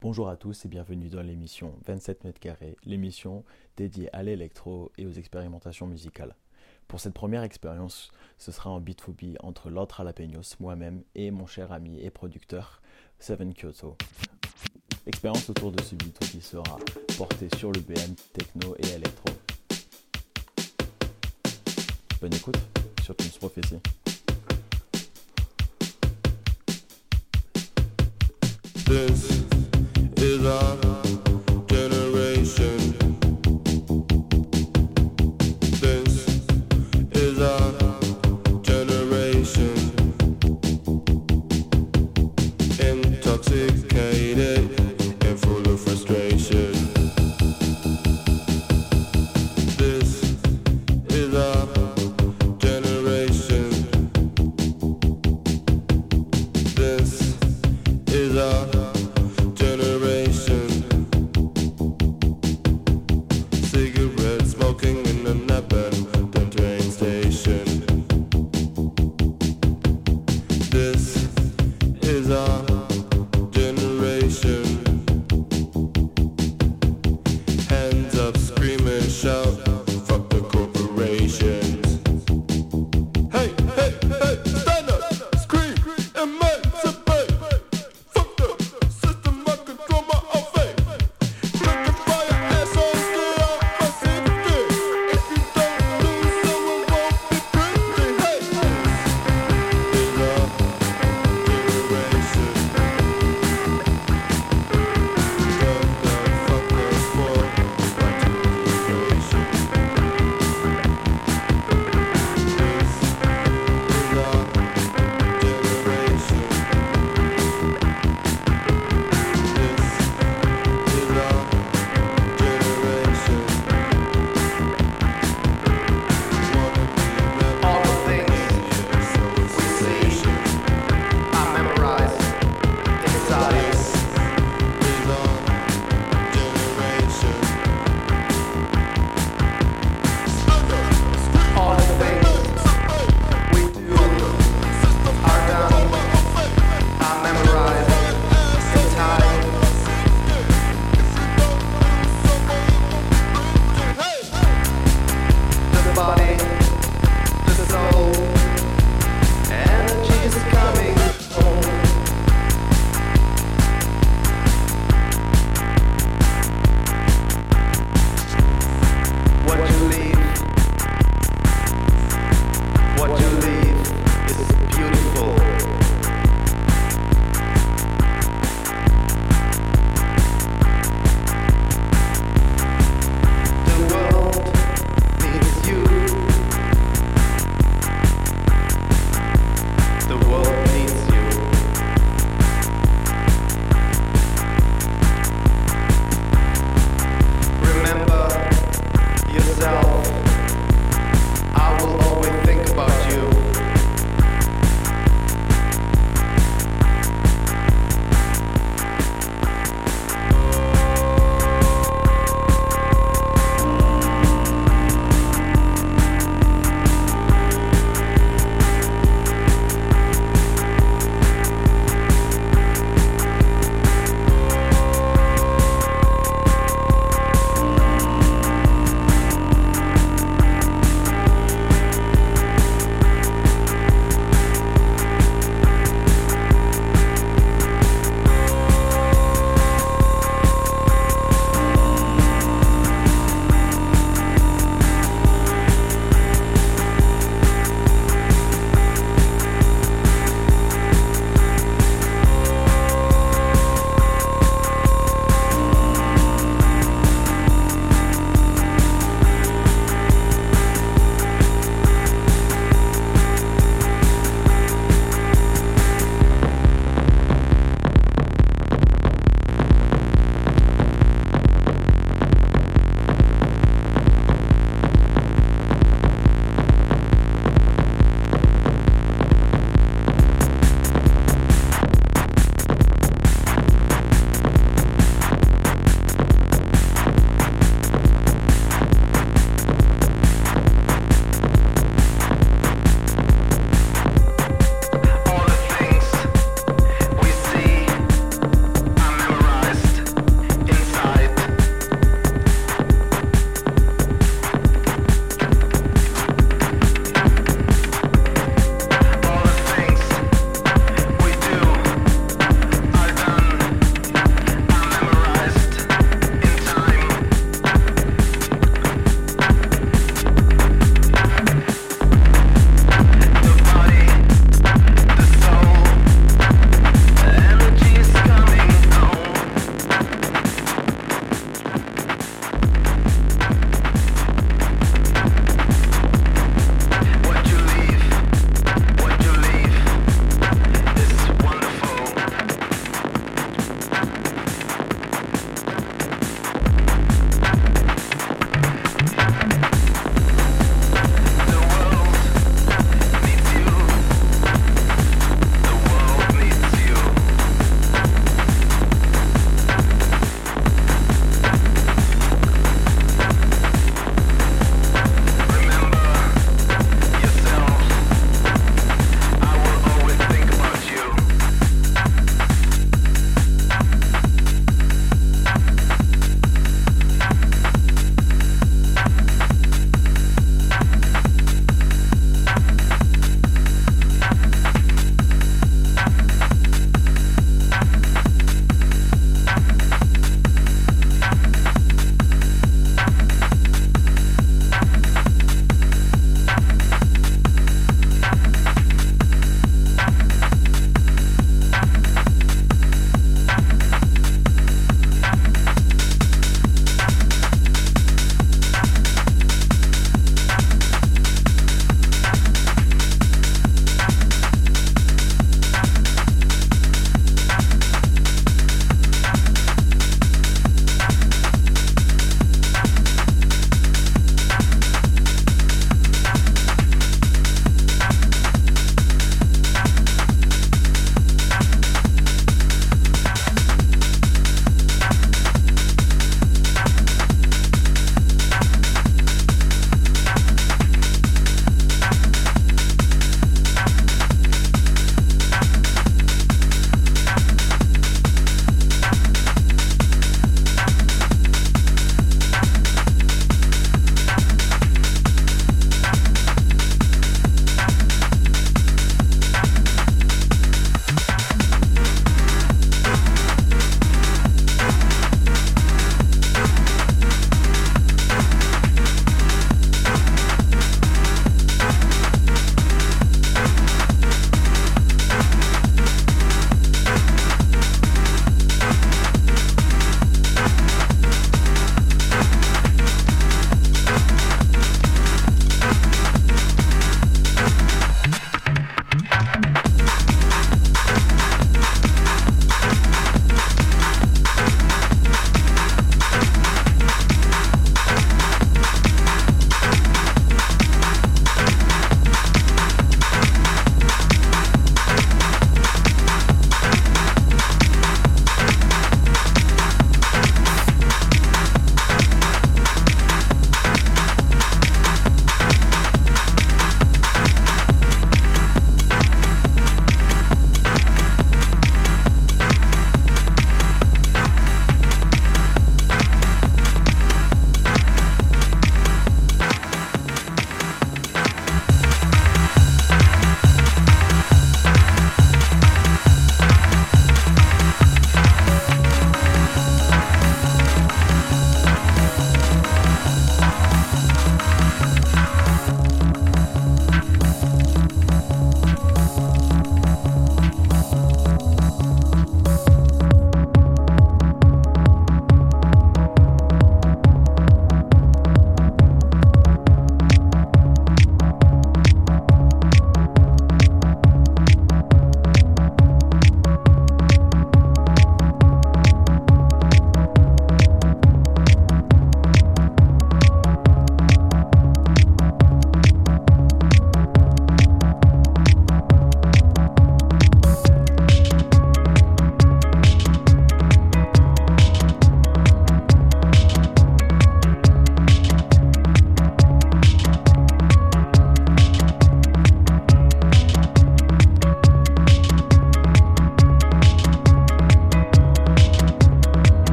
Bonjour à tous et bienvenue dans l'émission 27 mètres carrés, l'émission dédiée à l'électro et aux expérimentations musicales. Pour cette première expérience, ce sera en beatphobie entre l'autre Alapeños, moi-même et mon cher ami et producteur Seven Kyoto. Expérience autour de ce beat sera porté sur le BM, techno et électro. Bonne écoute sur Teams Prophecy. This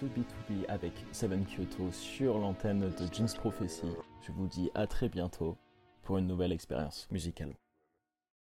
ce B2B avec Seven Kyoto sur l'antenne de Jeans Prophecy. Je vous dis à très bientôt pour une nouvelle expérience musicale.